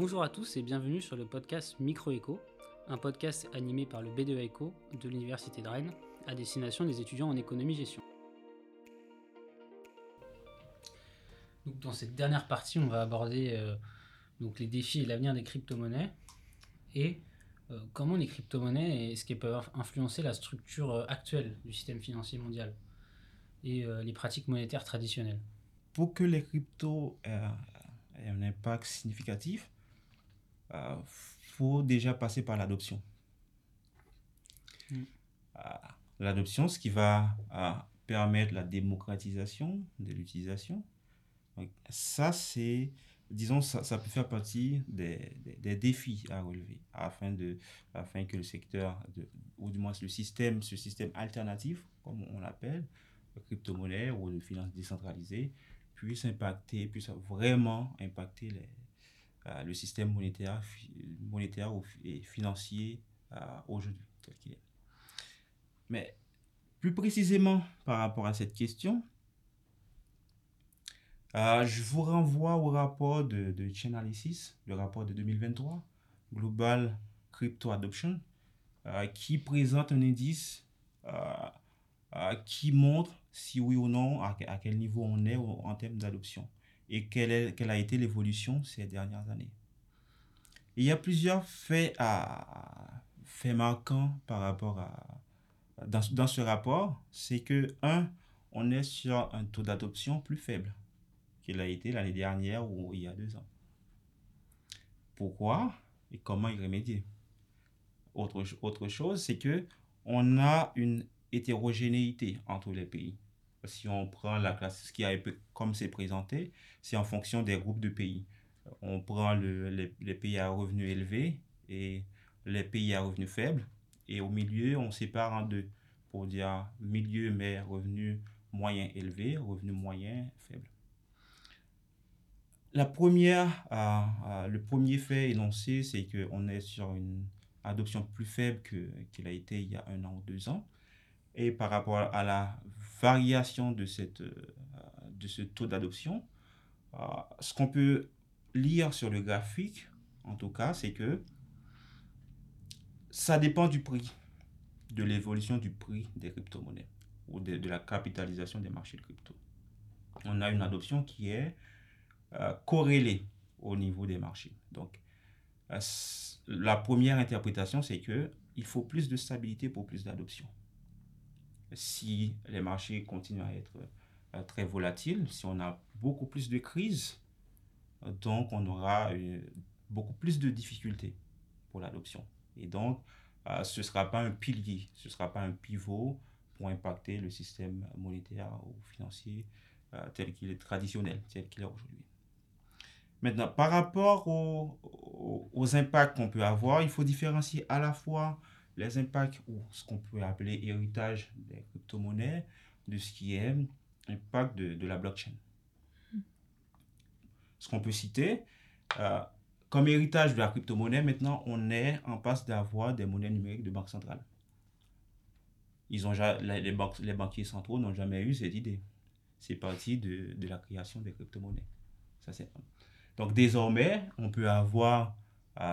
Bonjour à tous et bienvenue sur le podcast Microeco, un podcast animé par le BDE Eco de l'Université de Rennes à destination des étudiants en économie-gestion. dans cette dernière partie, on va aborder euh, donc les défis et l'avenir des crypto-monnaies et euh, comment les crypto-monnaies est-ce qu'elles peuvent influencer la structure euh, actuelle du système financier mondial et les pratiques monétaires traditionnelles. Pour que les cryptos aient un impact significatif, euh, faut déjà passer par l'adoption. Mm. Euh, l'adoption, ce qui va euh, permettre la démocratisation de l'utilisation. Ça, c'est, disons, ça, ça, peut faire partie des, des, défis à relever afin, de, afin que le secteur, de, ou du moins le système, ce système alternatif, comme on l'appelle, crypto-monnaie ou de finances décentralisées, puisse impacter, puisse vraiment impacter les, le système monétaire, monétaire et financier euh, aujourd'hui, tel qu'il est. Mais plus précisément par rapport à cette question, euh, je vous renvoie au rapport de, de Chainalysis, le rapport de 2023, Global Crypto Adoption, qui présente un indice qui montre si oui ou non, à quel niveau on est en termes d'adoption et quelle, est, quelle a été l'évolution ces dernières années. il y a plusieurs faits, à, faits marquants par rapport à... Dans, dans ce rapport, c'est que, un, on est sur un taux d'adoption plus faible qu'il a été l'année dernière ou il y a deux ans. Pourquoi et comment y remédier? Autre, autre chose, c'est que on a une hétérogénéité entre les pays si on prend la classe, ce qui a comme c'est présenté, c'est en fonction des groupes de pays. On prend le, les, les, pays à revenus élevés et les pays à revenus faibles. Et au milieu, on sépare en deux pour dire milieu, mais revenus moyens élevés, revenus moyens faibles. La première, euh, euh, le premier fait énoncé, c'est qu'on est sur une adoption plus faible qu'il a été il y a un an ou deux ans. Et par rapport à la variation de, cette, euh, de ce taux d'adoption, euh, ce qu'on peut lire sur le graphique, en tout cas, c'est que ça dépend du prix, de l'évolution du prix des crypto-monnaies ou de, la capitalisation des marchés de crypto. On a une adoption qui est euh, corrélée au niveau des marchés. Donc, la première interprétation, c'est que il faut plus de stabilité pour plus d'adoption si les marchés continuent à être euh, très volatiles, si on a beaucoup plus de crises, donc on aura euh, beaucoup plus de difficultés pour l'adoption. Et donc, euh, ce ne sera pas un pilier, ce ne sera pas un pivot pour impacter le système monétaire ou financier tel qu'il est traditionnel, tel qu'il est aujourd'hui. Maintenant, par rapport aux, aux impacts qu'on peut avoir, il faut différencier à la fois les impacts ou ce qu'on peut appeler héritage des crypto-monnaies de ce qui est impact de, de la blockchain. Hmm. Ce qu'on peut citer, euh, comme héritage de la crypto-monnaie, maintenant, on est en passe d'avoir des monnaies numériques de banque centrale. Ils ont, les, banques, les banquiers centraux n'ont jamais eu cette idée. C'est parti de, de, la création des crypto-monnaies. Ça, Donc désormais, on peut avoir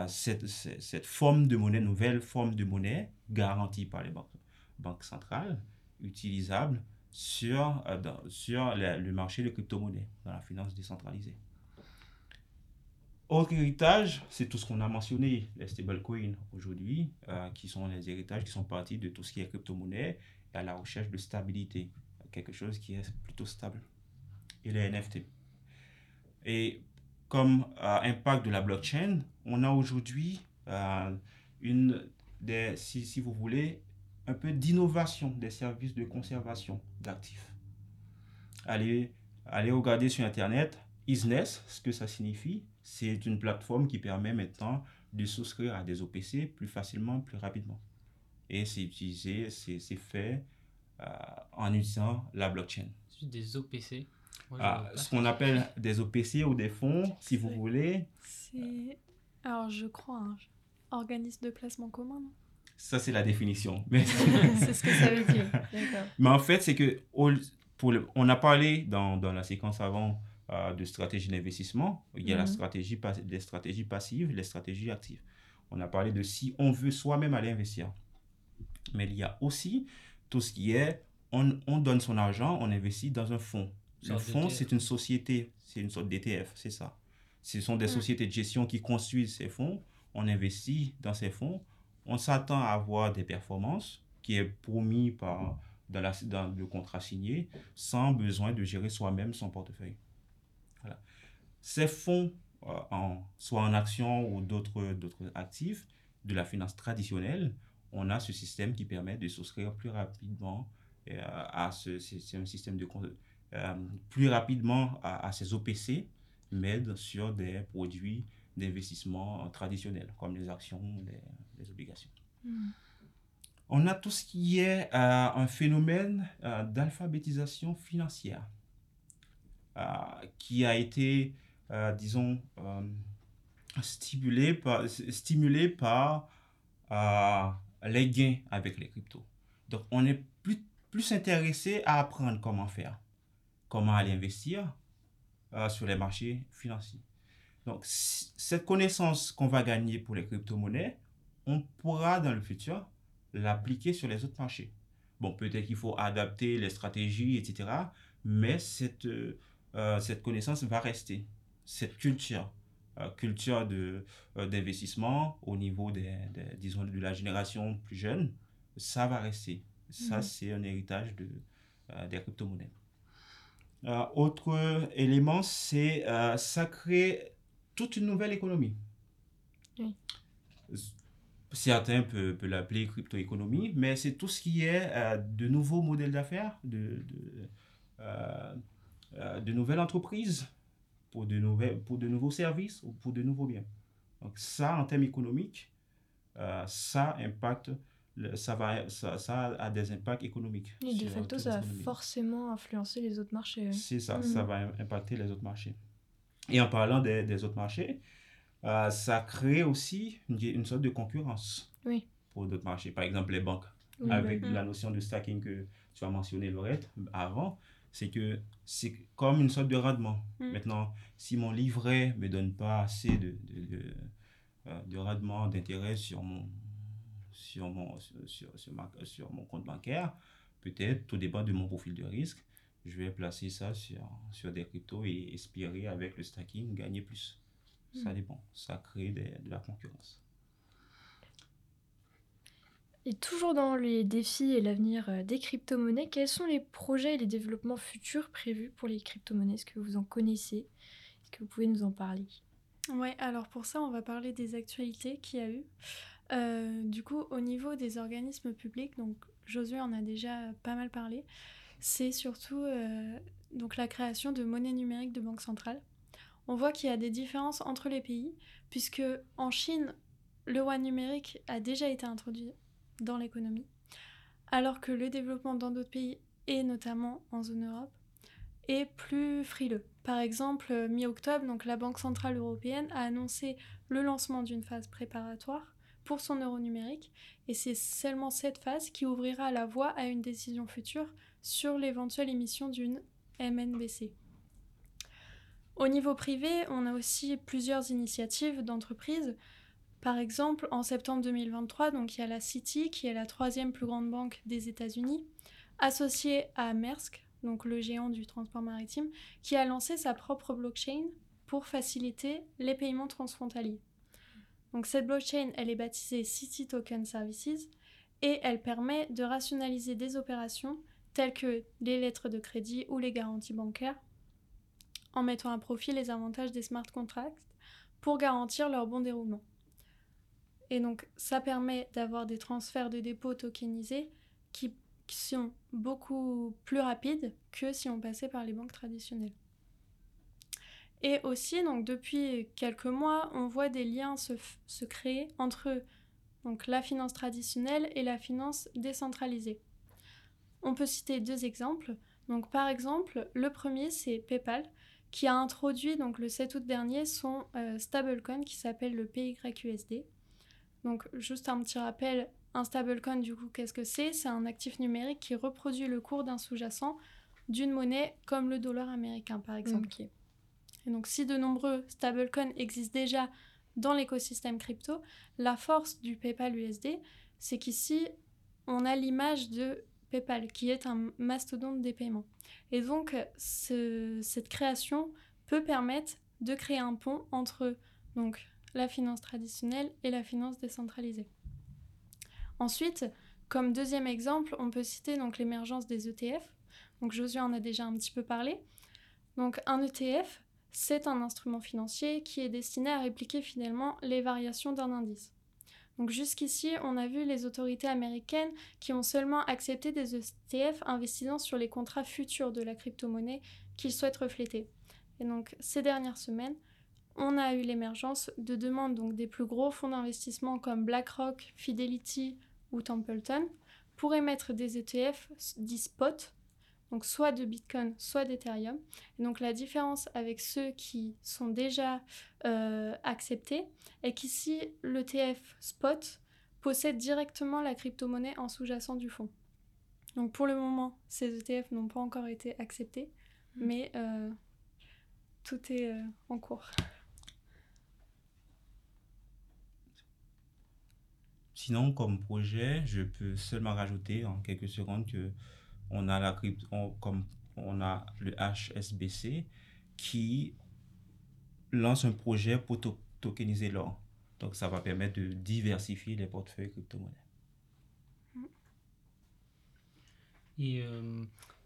cette, cette, forme de monnaie, nouvelle forme de monnaie garantie par les banques, banques centrales, utilisable sur, euh, sur le marché de crypto-monnaies, dans la finance décentralisée. Autre héritage, c'est tout ce qu'on a mentionné, les stablecoins aujourd'hui, euh, qui sont les héritages qui sont partis de tout ce qui est crypto-monnaie et à la recherche de stabilité, quelque chose qui est plutôt stable. Et les NFT. Et comme euh, impact de la blockchain, on a aujourd'hui euh, une des, si, vous voulez, un peu d'innovation des services de conservation d'actifs. Allez, allez regarder sur Internet, Isness, ce que ça signifie, c'est une plateforme qui permet maintenant de souscrire à des OPC plus facilement, plus rapidement. Et c'est utilisé, c'est fait euh, en utilisant la blockchain. Des OPC ah, ce qu'on appelle des OPC ou des fonds, si vous voulez. C'est. Alors, je crois, un organisme de placement commun, non? Ça, c'est la définition. Mais... c'est ce que ça veut dire. Mais en fait, c'est que pour le... on a parlé dans, dans la séquence avant euh, de stratégies d'investissement. Il y a la Mhm. stratégie, pas- les stratégies passives, les stratégies actives. On a parlé de si on veut soi-même aller investir. Mais il y a aussi tout ce qui est, on, on donne son argent, on investit dans un fonds. Un Sorte fonds, c'est une société, c'est une sorte d'ETF, c'est ça. Ce sont des Mm. sociétés de gestion qui construisent ces fonds. On investit dans ces fonds. On s'attend à avoir des performances qui est promis par, dans, la, dans le contrat signé sans besoin de gérer soi-même son portefeuille. Voilà. Ces fonds, euh, en, soit en actions ou d'autres actifs de la finance traditionnelle, on a ce système qui permet de souscrire plus rapidement euh, à ce, système de plus rapidement à, à ces OPC, mais sur des produits d'investissement traditionnels comme les actions, les, les obligations. Hmm. On a tout ce qui est euh, un phénomène euh, d'alphabétisation financière euh, qui a été, euh, disons, euh, stimulé par, stimulé par euh, les gains avec les cryptos. Donc, on est plus, plus intéressé à apprendre comment faire, comment aller investir euh, sur les marchés financiers. Donc, si- cette connaissance qu'on va gagner pour les crypto-monnaies, on pourra dans le futur l'appliquer sur les autres marchés. Bon, peut-être qu'il faut adapter les stratégies, etc. Mais cette, euh, euh, cette connaissance va rester. Cette culture, euh, culture de, euh, d'investissement au niveau des, des- disons, de la génération plus jeune, ça va rester. Ça, Mhm. c'est un héritage de, des crypto-monnaies. Euh, autre élément, c'est euh, ça crée toute une nouvelle économie. Oui. Certains peuvent, peuvent l'appeler crypto-économie, mais c'est tout ce qui est euh, de nouveaux modèles d'affaires, de, de, euh, euh, de nouvelles entreprises pour de, nouvelles, pour de nouveaux services ou pour de nouveaux biens. Donc ça, en termes économiques, euh, ça impacte, ça, va, ça, ça a des impacts économiques. Et de facto, ça va forcément influencer les autres marchés. C'est ça, Mhm. ça va im- impacter les autres marchés. Et en parlant des, des autres marchés, euh, ça crée aussi une, une sorte de concurrence Oui. pour d'autres marchés. Par exemple, les banques, Oui, avec Mhm. la notion de stacking que tu as mentionné, Laurette, avant, c'est que c'est comme une sorte de rendement. Mhm. Maintenant, si mon livret ne me donne pas assez de, de, de, euh, de rendement, d'intérêt sur mon, sur, mon, sur, sur, sur ma- sur mon compte bancaire, peut-être, tout dépend de mon profil de risque, je vais placer ça sur, sur des cryptos et espérer, avec le stacking, gagner plus. Ça dépend. Ça crée des- de la concurrence. Et toujours dans les défis et l'avenir euh, des crypto-monnaies, quels sont les projets et les développements futurs prévus pour les crypto-monnaies? Est-ce que vous en connaissez? Est-ce que vous pouvez nous en parler? Ouais, alors pour ça, on va parler des actualités qu'il y a eu. Euh, du coup, au niveau des organismes publics, donc Josué en a déjà pas mal parlé, c'est surtout euh, donc la création de monnaie numérique de banque centrale. On voit qu'il y a des différences entre les pays, puisque en Chine, le yuan numérique a déjà été introduit dans l'économie, alors que le développement dans d'autres pays, et notamment en zone Europe, est plus frileux. Par exemple, euh, mi-octobre, donc la Banque centrale européenne a annoncé le lancement d'une phase préparatoire pour son euro numérique, et c'est seulement cette phase qui ouvrira la voie à une décision future sur l'éventuelle émission d'une MNBC. Au niveau privé, on a aussi plusieurs initiatives d'entreprises. Par exemple, en septembre 2023, donc il y a la Citi, qui est la troisième plus grande banque des États-Unis, associée à Maersk, donc le géant du transport maritime, qui a lancé sa propre blockchain pour faciliter les paiements transfrontaliers. Donc cette blockchain, est baptisée City Token Services et elle permet de rationaliser des opérations telles que les lettres de crédit ou les garanties bancaires en mettant à profit les avantages des smart contracts pour garantir leur bon déroulement. Et donc ça permet d'avoir des transferts de dépôts tokenisés qui sont beaucoup plus rapides que si on passait par les banques traditionnelles. Et aussi, donc depuis quelques mois, on voit des liens se, créer entre donc, la finance traditionnelle et la finance décentralisée. On peut citer deux exemples. Donc, par exemple, le premier, c'est PayPal, qui a introduit donc, le 7 août dernier son euh, stablecoin qui s'appelle le PYUSD. Donc, juste un petit rappel, un stablecoin, du coup, qu'est-ce que c'est? C'est un actif numérique qui reproduit le cours d'un sous-jacent d'une monnaie comme le dollar américain, par exemple. Et donc si de nombreux stablecoins existent déjà dans l'écosystème crypto, la force du PayPal USD, c'est qu'ici, on a l'image de PayPal, qui est un mastodonte des paiements. Et donc, cette création peut permettre de créer un pont entre donc, la finance traditionnelle et la finance décentralisée. Ensuite, comme deuxième exemple, on peut citer l'émergence des ETF. Donc Josué en a déjà un petit peu parlé. Donc un ETF, c'est un instrument financier qui est destiné à répliquer finalement les variations d'un indice. Donc jusqu'ici, on a vu les autorités américaines qui ont seulement accepté des ETF investissant sur les contrats futurs de la crypto-monnaie qu'ils souhaitent refléter. Et donc ces dernières semaines, on a eu l'émergence de demandes donc des plus gros fonds d'investissement comme BlackRock, Fidelity ou Templeton pour émettre des ETF dits spot, donc soit de Bitcoin, soit d'Ethereum. Et donc la différence avec ceux qui sont déjà euh, acceptés est qu'ici l'ETF spot possède directement la crypto-monnaie en sous-jacent du fonds. Donc pour le moment, ces ETF n'ont pas encore été acceptés, mmh. mais euh, tout est euh, en cours. Sinon, comme projet, je peux seulement rajouter en quelques secondes que on a la crypto, comme on a le HSBC qui lance un projet pour tokeniser l'or. Donc, ça va permettre de diversifier les portefeuilles crypto-monnaies. Et euh,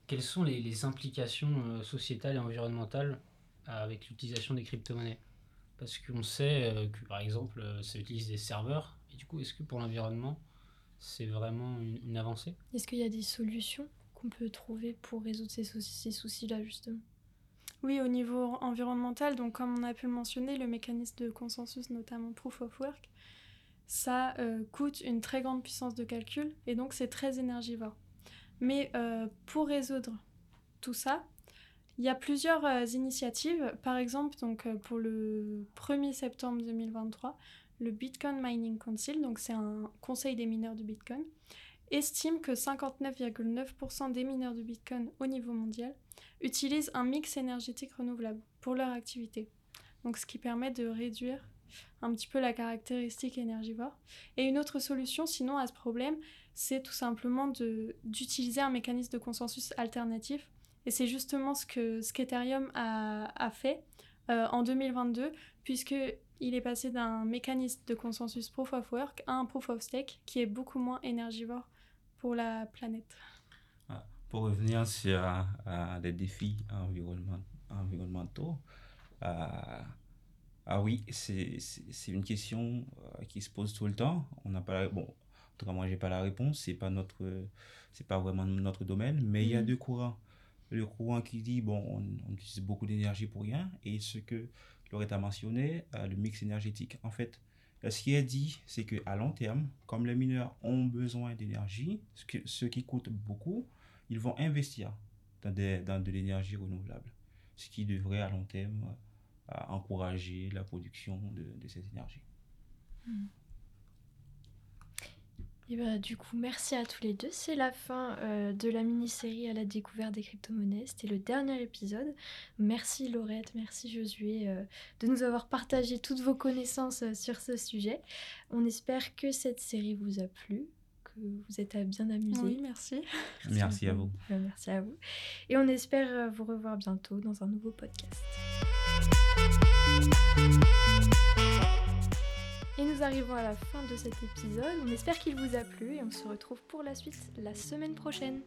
quelles sont les, implications euh, sociétales et environnementales avec l'utilisation des crypto-monnaies? Parce qu'on sait euh, que, par exemple, ça utilise des serveurs. Du coup, est-ce que pour l'environnement, c'est vraiment une, avancée? Est-ce qu'il y a des solutions? Qu'on peut trouver pour résoudre ces, soucis-là, justement oui, au niveau environnemental, donc comme on a pu mentionner, le mécanisme de consensus, notamment Proof of Work, ça euh, coûte une très grande puissance de calcul et donc c'est très énergivore. Mais euh, pour résoudre tout ça, il y a plusieurs euh, initiatives. Par exemple, donc, pour le 1er septembre 2023, le Bitcoin Mining Council, donc c'est un conseil des mineurs de Bitcoin, estime que 59,9% des mineurs de Bitcoin au niveau mondial utilisent un mix énergétique renouvelable pour leur activité. Donc ce qui permet de réduire un petit peu la caractéristique énergivore. Et une autre solution sinon à ce problème, c'est tout simplement d'utiliser un mécanisme de consensus alternatif. Et c'est justement ce que ce qu'Ethereum a, fait euh, en 2022, puisque il est passé d'un mécanisme de consensus proof of work à un proof of stake qui est beaucoup moins énergivore pour la planète. Ah, pour revenir sur les défis environnementaux, ah, ah oui, c'est une question euh, qui se pose tout le temps. On n'a pas bon, en tout cas moi j'ai pas la réponse, c'est pas notre c'est pas vraiment notre domaine, mais il y a mm. deux courants. Le courant qui dit bon, on utilise beaucoup d'énergie pour rien et ce que Loretta a mentionné, euh, le mix énergétique. En fait, euh, ce qui est dit, c'est qu'à long terme, comme les mineurs ont besoin d'énergie, ce, qui coûte beaucoup, ils vont investir dans, de l'énergie renouvelable, ce qui devrait à long terme euh, encourager la production de, de cette énergie. Hmm. Et bah, du coup, merci à tous les deux. C'est la fin euh, de la mini-série à la découverte des crypto-monnaies. C'était le dernier épisode. Merci Laurette, merci Josué euh, de nous avoir partagé toutes vos connaissances euh, sur ce sujet. On espère que cette série vous a plu, que vous êtes bien amusés. Oui, merci. Merci, à vous. merci à vous. Et on espère vous revoir bientôt dans un nouveau podcast. Et nous arrivons à la fin de cet épisode. On espère qu'il vous a plu et on se retrouve pour la suite la semaine prochaine.